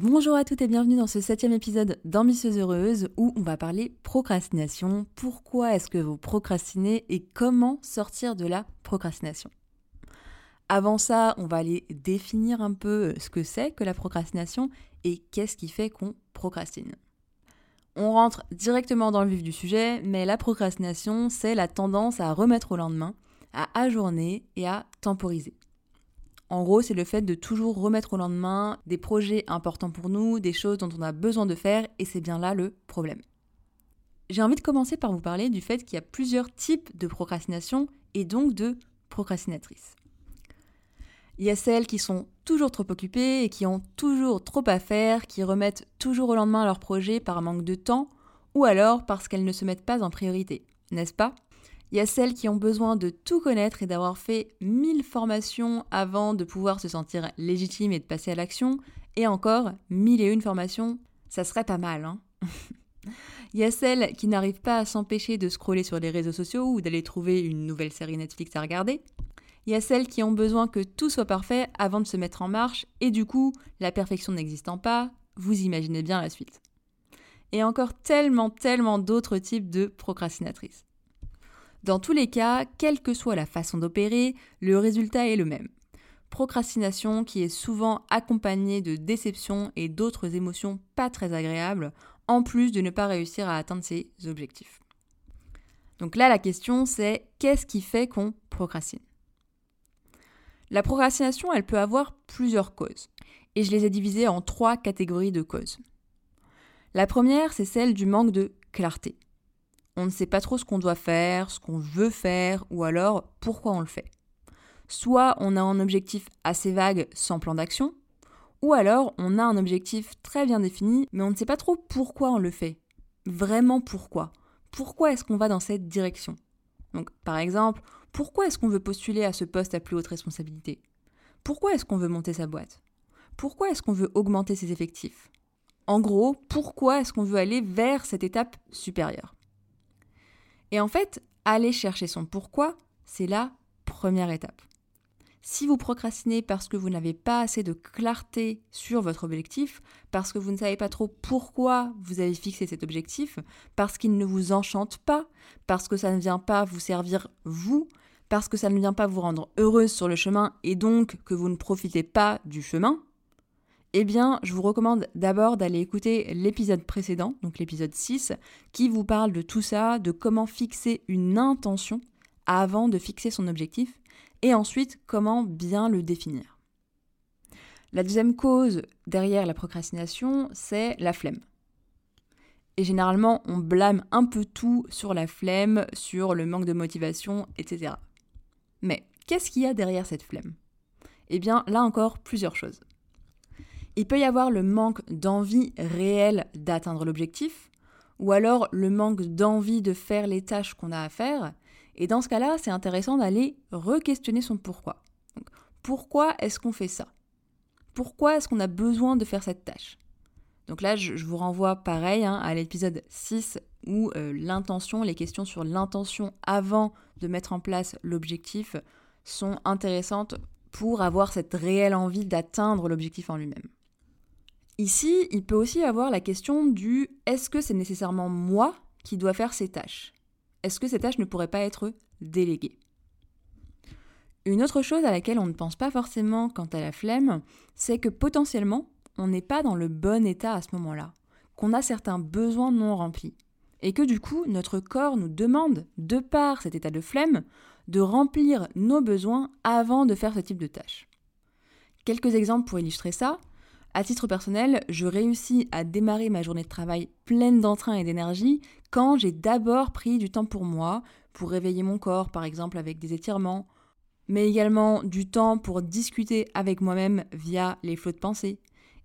Bonjour à toutes et bienvenue dans ce septième épisode d'Ambitieuse Heureuse où on va parler procrastination. Pourquoi est-ce que vous procrastinez et comment sortir de la procrastination? Avant ça, on va aller définir un peu ce que c'est que la procrastination et qu'est-ce qui fait qu'on procrastine. On rentre directement dans le vif du sujet, mais la procrastination, c'est la tendance à remettre au lendemain, à ajourner et à temporiser. En gros, c'est le fait de toujours remettre au lendemain des projets importants pour nous, des choses dont on a besoin de faire, et c'est bien là le problème. J'ai envie de commencer par vous parler du fait qu'il y a plusieurs types de procrastination et donc de procrastinatrices. Il y a celles qui sont toujours trop occupées et qui ont toujours trop à faire, qui remettent toujours au lendemain leurs projets par manque de temps ou alors parce qu'elles ne se mettent pas en priorité, n'est-ce pas? Il y a celles qui ont besoin de tout connaître et d'avoir fait mille formations avant de pouvoir se sentir légitime et de passer à l'action. Et encore, mille et une formations, ça serait pas mal, hein Il y a celles qui n'arrivent pas à s'empêcher de scroller sur les réseaux sociaux ou d'aller trouver une nouvelle série Netflix à regarder. Il y a celles qui ont besoin que tout soit parfait avant de se mettre en marche et du coup, la perfection n'existant pas, vous imaginez bien la suite. Et encore tellement, tellement d'autres types de procrastinatrices. Dans tous les cas, quelle que soit la façon d'opérer, le résultat est le même. Procrastination qui est souvent accompagnée de déception et d'autres émotions pas très agréables, en plus de ne pas réussir à atteindre ses objectifs. Donc là, la question c'est qu'est-ce qui fait qu'on procrastine? La procrastination, elle peut avoir plusieurs causes, et je les ai divisées en trois catégories de causes. La première, c'est celle du manque de clarté on ne sait pas trop ce qu'on doit faire, ce qu'on veut faire, ou alors pourquoi on le fait. Soit on a un objectif assez vague sans plan d'action, ou alors on a un objectif très bien défini, mais on ne sait pas trop pourquoi on le fait. Vraiment pourquoi. Pourquoi est-ce qu'on va dans cette direction? Donc par exemple, pourquoi est-ce qu'on veut postuler à ce poste à plus haute responsabilité? Pourquoi est-ce qu'on veut monter sa boîte? Pourquoi est-ce qu'on veut augmenter ses effectifs? En gros, pourquoi est-ce qu'on veut aller vers cette étape supérieure? Et en fait, aller chercher son pourquoi, c'est la première étape. Si vous procrastinez parce que vous n'avez pas assez de clarté sur votre objectif, parce que vous ne savez pas trop pourquoi vous avez fixé cet objectif, parce qu'il ne vous enchante pas, parce que ça ne vient pas vous servir vous, parce que ça ne vient pas vous rendre heureuse sur le chemin et donc que vous ne profitez pas du chemin, eh bien, je vous recommande d'abord d'aller écouter l'épisode précédent, donc l'épisode 6, qui vous parle de tout ça, de comment fixer une intention avant de fixer son objectif, et ensuite comment bien le définir. La deuxième cause derrière la procrastination, c'est la flemme. Et généralement, on blâme un peu tout sur la flemme, sur le manque de motivation, etc. Mais qu'est-ce qu'il y a derrière cette flemme? Eh bien, là encore, plusieurs choses. Il peut y avoir le manque d'envie réelle d'atteindre l'objectif, ou alors le manque d'envie de faire les tâches qu'on a à faire. Et dans ce cas-là, c'est intéressant d'aller re-questionner son pourquoi. pourquoi est-ce qu'on fait ça? Pourquoi est-ce qu'on a besoin de faire cette tâche? Donc là, je, vous renvoie pareil hein, à l'épisode 6 où euh, l'intention, les questions sur l'intention avant de mettre en place l'objectif sont intéressantes pour avoir cette réelle envie d'atteindre l'objectif en lui-même. Ici, il peut aussi y avoir la question du est-ce que c'est nécessairement moi qui dois faire ces tâches? Est-ce que ces tâches ne pourraient pas être déléguées? Une autre chose à laquelle on ne pense pas forcément quant à la flemme, c'est que potentiellement, on n'est pas dans le bon état à ce moment-là, qu'on a certains besoins non remplis, et que du coup, notre corps nous demande, de par cet état de flemme, de remplir nos besoins avant de faire ce type de tâches. Quelques exemples pour illustrer ça. À titre personnel, je réussis à démarrer ma journée de travail pleine d'entrain et d'énergie quand j'ai d'abord pris du temps pour moi, pour réveiller mon corps par exemple avec des étirements, mais également du temps pour discuter avec moi-même via les flots de pensée,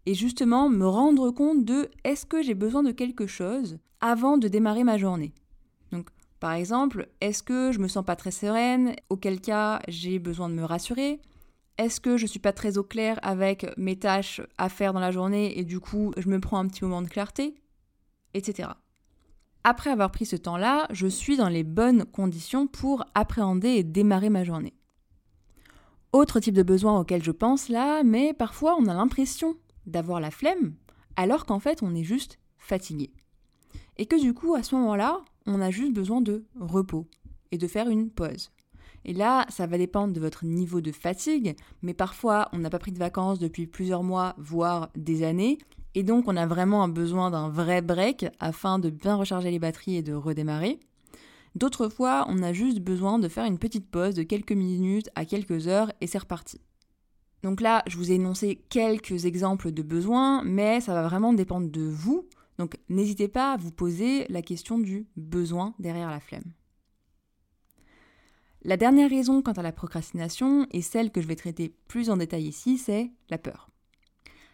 et justement me rendre compte de est-ce que j'ai besoin de quelque chose avant de démarrer ma journée. Donc par exemple, est-ce que je me sens pas très sereine, auquel cas j'ai besoin de me rassurer Est-ce que je suis pas très au clair avec mes tâches à faire dans la journée et du coup je me prends un petit moment de clarté Etc. Après avoir pris ce temps-là, je suis dans les bonnes conditions pour appréhender et démarrer ma journée. Autre type de besoin auquel je pense là, mais parfois on a l'impression d'avoir la flemme, alors qu'en fait on est juste fatigué. Et que du coup, à ce moment-là, on a juste besoin de repos et de faire une pause. Et là, ça va dépendre de votre niveau de fatigue, mais parfois on n'a pas pris de vacances depuis plusieurs mois, voire des années, et donc on a vraiment un besoin d'un vrai break afin de bien recharger les batteries et de redémarrer. D'autres fois, on a juste besoin de faire une petite pause de quelques minutes à quelques heures et c'est reparti. Donc là, je vous ai énoncé quelques exemples de besoins, mais ça va vraiment dépendre de vous. Donc n'hésitez pas à vous poser la question du besoin derrière la flemme. La dernière raison quant à la procrastination, et celle que je vais traiter plus en détail ici, c'est la peur.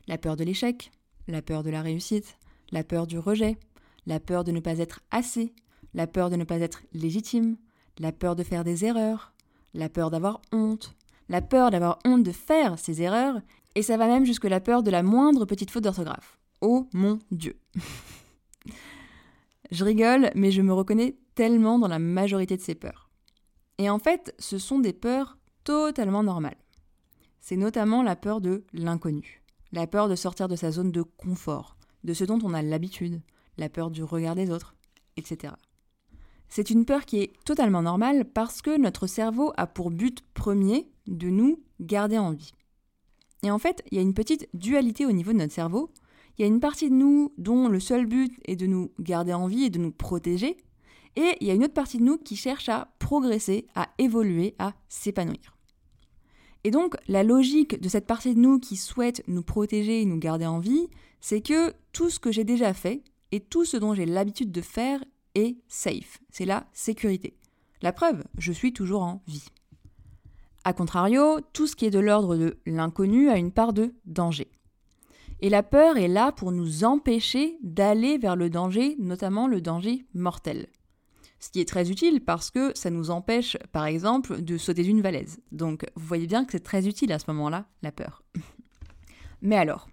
La peur de l'échec, la peur de la réussite, la peur du rejet, la peur de ne pas être assez, la peur de ne pas être légitime, la peur de faire des erreurs, la peur d'avoir honte, la peur d'avoir honte de faire ces erreurs, et ça va même jusque la peur de la moindre petite faute d'orthographe. Oh mon Dieu Je rigole, mais je me reconnais tellement dans la majorité de ces peurs. Et en fait, ce sont des peurs totalement normales. C'est notamment la peur de l'inconnu, la peur de sortir de sa zone de confort, de ce dont on a l'habitude, la peur du regard des autres, etc. C'est une peur qui est totalement normale parce que notre cerveau a pour but premier de nous garder en vie. Et en fait, il y a une petite dualité au niveau de notre cerveau. Il y a une partie de nous dont le seul but est de nous garder en vie et de nous protéger. Et il y a une autre partie de nous qui cherche à progresser, à évoluer, à s'épanouir. Et donc, la logique de cette partie de nous qui souhaite nous protéger et nous garder en vie, c'est que tout ce que j'ai déjà fait et tout ce dont j'ai l'habitude de faire est safe. C'est la sécurité. La preuve, je suis toujours en vie. A contrario, tout ce qui est de l'ordre de l'inconnu a une part de danger. Et la peur est là pour nous empêcher d'aller vers le danger, notamment le danger mortel. Ce qui est très utile parce que ça nous empêche, par exemple, de sauter d'une valaise. Donc vous voyez bien que c'est très utile à ce moment-là, la peur. Mais alors,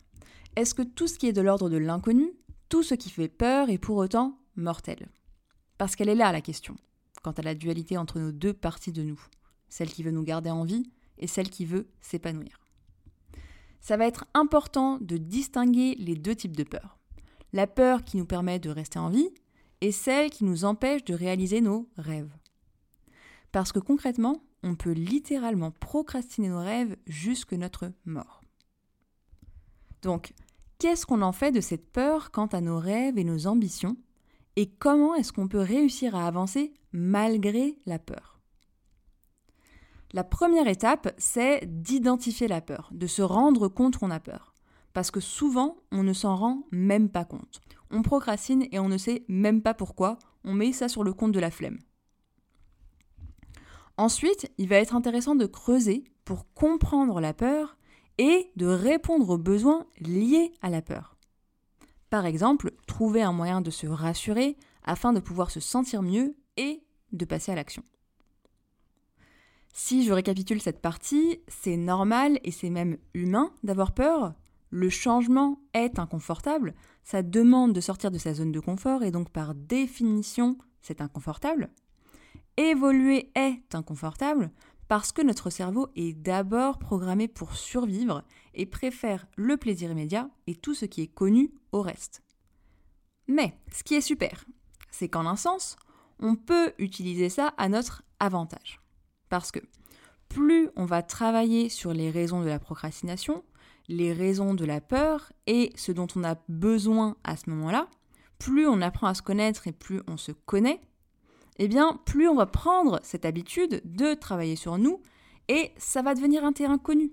est-ce que tout ce qui est de l'ordre de l'inconnu, tout ce qui fait peur est pour autant mortel? Parce qu'elle est là la question, quant à la dualité entre nos deux parties de nous, celle qui veut nous garder en vie et celle qui veut s'épanouir. Ça va être important de distinguer les deux types de peur. La peur qui nous permet de rester en vie et celle qui nous empêche de réaliser nos rêves. Parce que concrètement, on peut littéralement procrastiner nos rêves jusque notre mort. Donc, qu'est-ce qu'on en fait de cette peur quant à nos rêves et nos ambitions et comment est-ce qu'on peut réussir à avancer malgré la peur? La première étape, c'est d'identifier la peur, de se rendre compte qu'on a peur. Parce que souvent, on ne s'en rend même pas compte. On procrastine et on ne sait même pas pourquoi, on met ça sur le compte de la flemme. Ensuite, il va être intéressant de creuser pour comprendre la peur et de répondre aux besoins liés à la peur. Par exemple, trouver un moyen de se rassurer afin de pouvoir se sentir mieux et de passer à l'action. Si je récapitule cette partie, c'est normal et c'est même humain d'avoir peur. Le changement est inconfortable, ça demande de sortir de sa zone de confort et donc par définition, c'est inconfortable. Évoluer est inconfortable parce que notre cerveau est d'abord programmé pour survivre et préfère le plaisir immédiat et tout ce qui est connu au reste. Mais ce qui est super, c'est qu'en un sens, on peut utiliser ça à notre avantage. Parce que plus on va travailler sur les raisons de la procrastination, les raisons de la peur et ce dont on a besoin à ce moment-là, plus on apprend à se connaître et plus on se connaît, eh bien, plus on va prendre cette habitude de travailler sur nous et ça va devenir un terrain connu.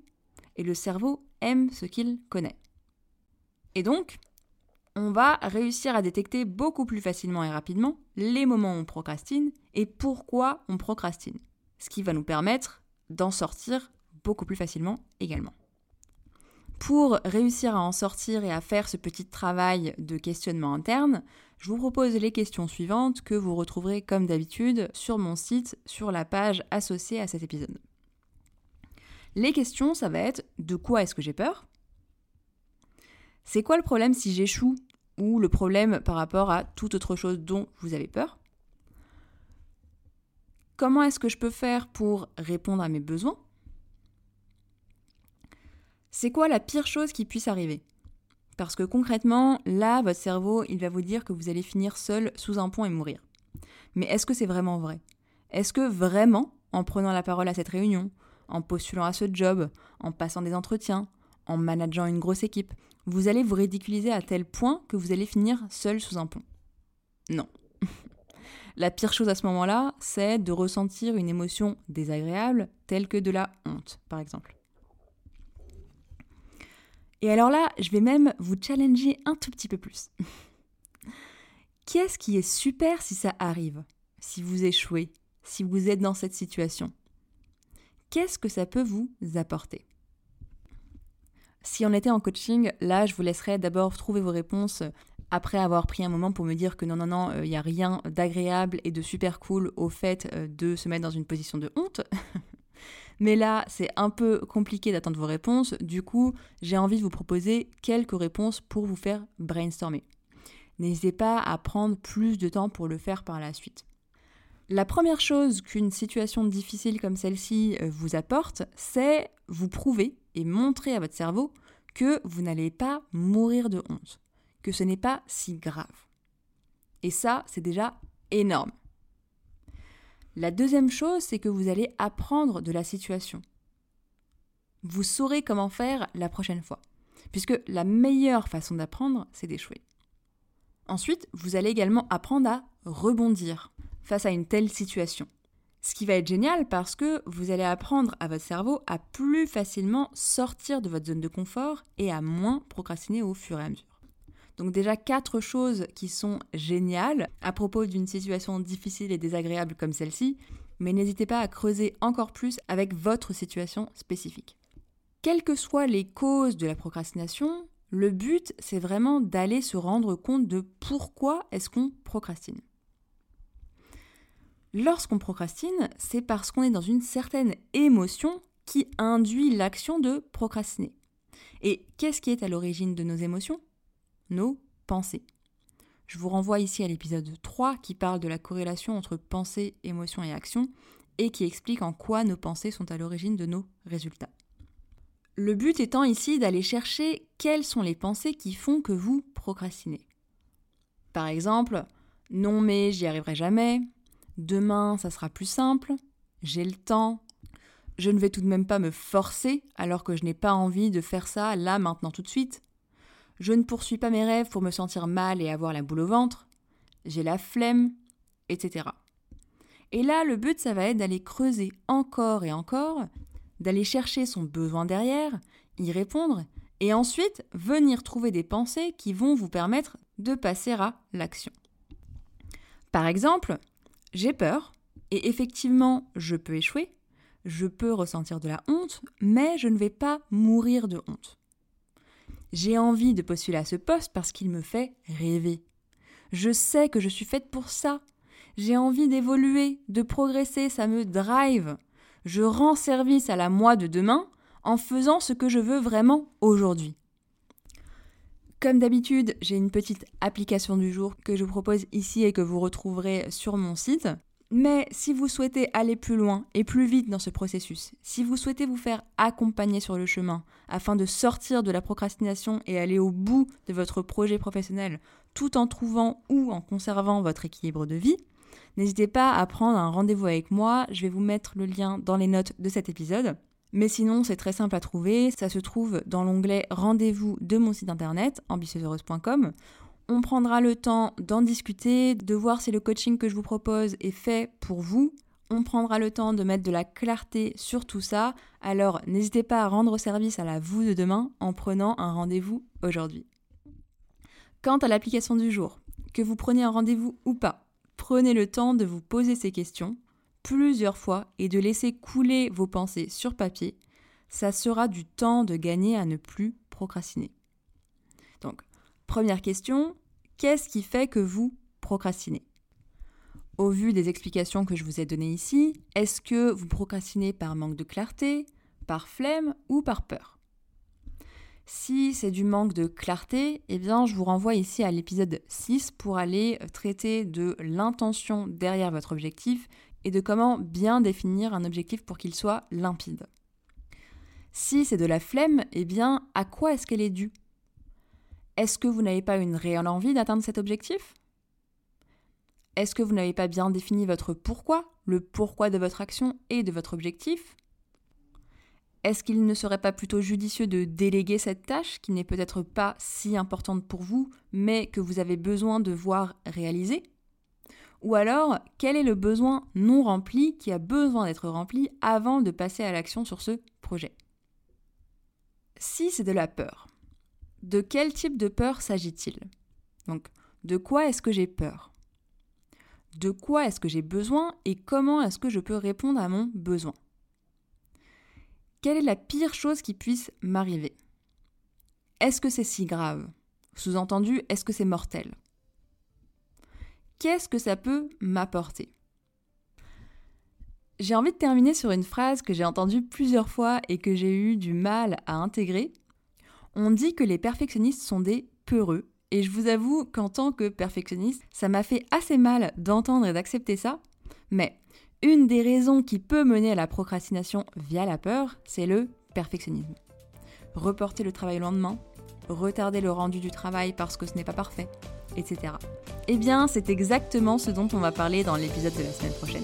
Et le cerveau aime ce qu'il connaît. Et donc, on va réussir à détecter beaucoup plus facilement et rapidement les moments où on procrastine et pourquoi on procrastine. Ce qui va nous permettre d'en sortir beaucoup plus facilement également. Pour réussir à en sortir et à faire ce petit travail de questionnement interne, je vous propose les questions suivantes que vous retrouverez comme d'habitude sur mon site, sur la page associée à cet épisode. Les questions, ça va être de quoi est-ce que j'ai peur? C'est quoi le problème si j'échoue? Ou le problème par rapport à toute autre chose dont vous avez peur? Comment est-ce que je peux faire pour répondre à mes besoins? C'est quoi la pire chose qui puisse arriver? Parce que concrètement, là, votre cerveau, il va vous dire que vous allez finir seul sous un pont et mourir. Mais est-ce que c'est vraiment vrai? Est-ce que vraiment, en prenant la parole à cette réunion, en postulant à ce job, en passant des entretiens, en manageant une grosse équipe, vous allez vous ridiculiser à tel point que vous allez finir seul sous un pont? Non. la pire chose à ce moment-là, c'est de ressentir une émotion désagréable telle que de la honte, par exemple. Et alors là, je vais même vous challenger un tout petit peu plus. Qu'est-ce qui est super si ça arrive Si vous échouez Si vous êtes dans cette situation? Qu'est-ce que ça peut vous apporter? Si on était en coaching, là, je vous laisserai d'abord trouver vos réponses après avoir pris un moment pour me dire que non, non, non, il n'y a rien d'agréable et de super cool au fait euh, de se mettre dans une position de honte. Mais là, c'est un peu compliqué d'attendre vos réponses. Du coup, j'ai envie de vous proposer quelques réponses pour vous faire brainstormer. N'hésitez pas à prendre plus de temps pour le faire par la suite. La première chose qu'une situation difficile comme celle-ci euh, vous apporte, c'est vous prouver et montrer à votre cerveau que vous n'allez pas mourir de honte, que ce n'est pas si grave. Et ça, c'est déjà énorme. La deuxième chose, c'est que vous allez apprendre de la situation. Vous saurez comment faire la prochaine fois, puisque la meilleure façon d'apprendre, c'est d'échouer. Ensuite, vous allez également apprendre à rebondir face à une telle situation. Ce qui va être génial parce que vous allez apprendre à votre cerveau à plus facilement sortir de votre zone de confort et à moins procrastiner au fur et à mesure. Donc déjà quatre choses qui sont géniales à propos d'une situation difficile et désagréable comme celle-ci, mais n'hésitez pas à creuser encore plus avec votre situation spécifique. Quelles que soient les causes de la procrastination, le but c'est vraiment d'aller se rendre compte de pourquoi est-ce qu'on procrastine. Lorsqu'on procrastine, c'est parce qu'on est dans une certaine émotion qui induit l'action de procrastiner. Et qu'est-ce qui est à l'origine de nos émotions? Nos pensées. Je vous renvoie ici à l'épisode 3 qui parle de la corrélation entre pensée, émotion et action et qui explique en quoi nos pensées sont à l'origine de nos résultats. Le but étant ici d'aller chercher quelles sont les pensées qui font que vous procrastinez. Par exemple, non mais j'y arriverai jamais, demain ça sera plus simple, j'ai le temps, je ne vais tout de même pas me forcer alors que je n'ai pas envie de faire ça là maintenant tout de suite, je ne poursuis pas mes rêves pour me sentir mal et avoir la boule au ventre. J'ai la flemme, etc. Et là, le but, ça va être d'aller creuser encore et encore, d'aller chercher son besoin derrière, y répondre, et ensuite venir trouver des pensées qui vont vous permettre de passer à l'action. Par exemple, j'ai peur, et effectivement, je peux échouer, je peux ressentir de la honte, mais je ne vais pas mourir de honte. J'ai envie de postuler à ce poste parce qu'il me fait rêver. Je sais que je suis faite pour ça. J'ai envie d'évoluer, de progresser, ça me drive. Je rends service à la moi de demain en faisant ce que je veux vraiment aujourd'hui. Comme d'habitude, j'ai une petite application du jour que je vous propose ici et que vous retrouverez sur mon site. Mais si vous souhaitez aller plus loin et plus vite dans ce processus, si vous souhaitez vous faire accompagner sur le chemin afin de sortir de la procrastination et aller au bout de votre projet professionnel tout en trouvant ou en conservant votre équilibre de vie, n'hésitez pas à prendre un rendez-vous avec moi, je vais vous mettre le lien dans les notes de cet épisode. Mais sinon, c'est très simple à trouver, ça se trouve dans l'onglet Rendez-vous de mon site internet, ambitieuseheureuse.com, on prendra le temps d'en discuter, de voir si le coaching que je vous propose est fait pour vous. On prendra le temps de mettre de la clarté sur tout ça. Alors n'hésitez pas à rendre service à la vous de demain en prenant un rendez-vous aujourd'hui. Quant à l'application du jour, que vous preniez un rendez-vous ou pas, prenez le temps de vous poser ces questions. plusieurs fois et de laisser couler vos pensées sur papier, ça sera du temps de gagner à ne plus procrastiner. Donc, première question, qu'est-ce qui fait que vous procrastinez? Au vu des explications que je vous ai données ici, est-ce que vous procrastinez par manque de clarté, par flemme ou par peur? Si c'est du manque de clarté, eh bien, je vous renvoie ici à l'épisode 6 pour aller traiter de l'intention derrière votre objectif et de comment bien définir un objectif pour qu'il soit limpide. Si c'est de la flemme, eh bien, à quoi est-ce qu'elle est due? Est-ce que vous n'avez pas une réelle envie d'atteindre cet objectif? Est-ce que vous n'avez pas bien défini votre pourquoi, le pourquoi de votre action et de votre objectif? Est-ce qu'il ne serait pas plutôt judicieux de déléguer cette tâche qui n'est peut-être pas si importante pour vous, mais que vous avez besoin de voir réaliser? Ou alors, quel est le besoin non rempli qui a besoin d'être rempli avant de passer à l'action sur ce projet? Si c'est de la peur, de quel type de peur s'agit-il? Donc, de quoi est-ce que j'ai peur? De quoi est-ce que j'ai besoin et comment est-ce que je peux répondre à mon besoin? Quelle est la pire chose qui puisse m'arriver? Est-ce que c'est si grave? Sous-entendu, est-ce que c'est mortel? Qu'est-ce que ça peut m'apporter? J'ai envie de terminer sur une phrase que j'ai entendue plusieurs fois et que j'ai eu du mal à intégrer. On dit que les perfectionnistes sont des peureux, et je vous avoue qu'en tant que perfectionniste, ça m'a fait assez mal d'entendre et d'accepter ça, mais une des raisons qui peut mener à la procrastination via la peur, c'est le perfectionnisme. Reporter le travail au lendemain, retarder le rendu du travail parce que ce n'est pas parfait, etc. Eh bien, c'est exactement ce dont on va parler dans l'épisode de la semaine prochaine.